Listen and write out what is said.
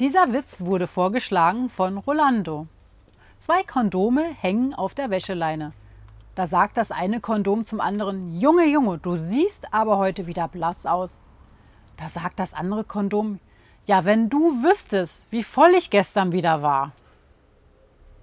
Dieser Witz wurde vorgeschlagen von Rolando. Zwei Kondome hängen auf der Wäscheleine. Da sagt das eine Kondom zum anderen, Junge, Junge, du siehst aber heute wieder blass aus. Da sagt das andere Kondom, ja, wenn du wüsstest, wie voll ich gestern wieder war.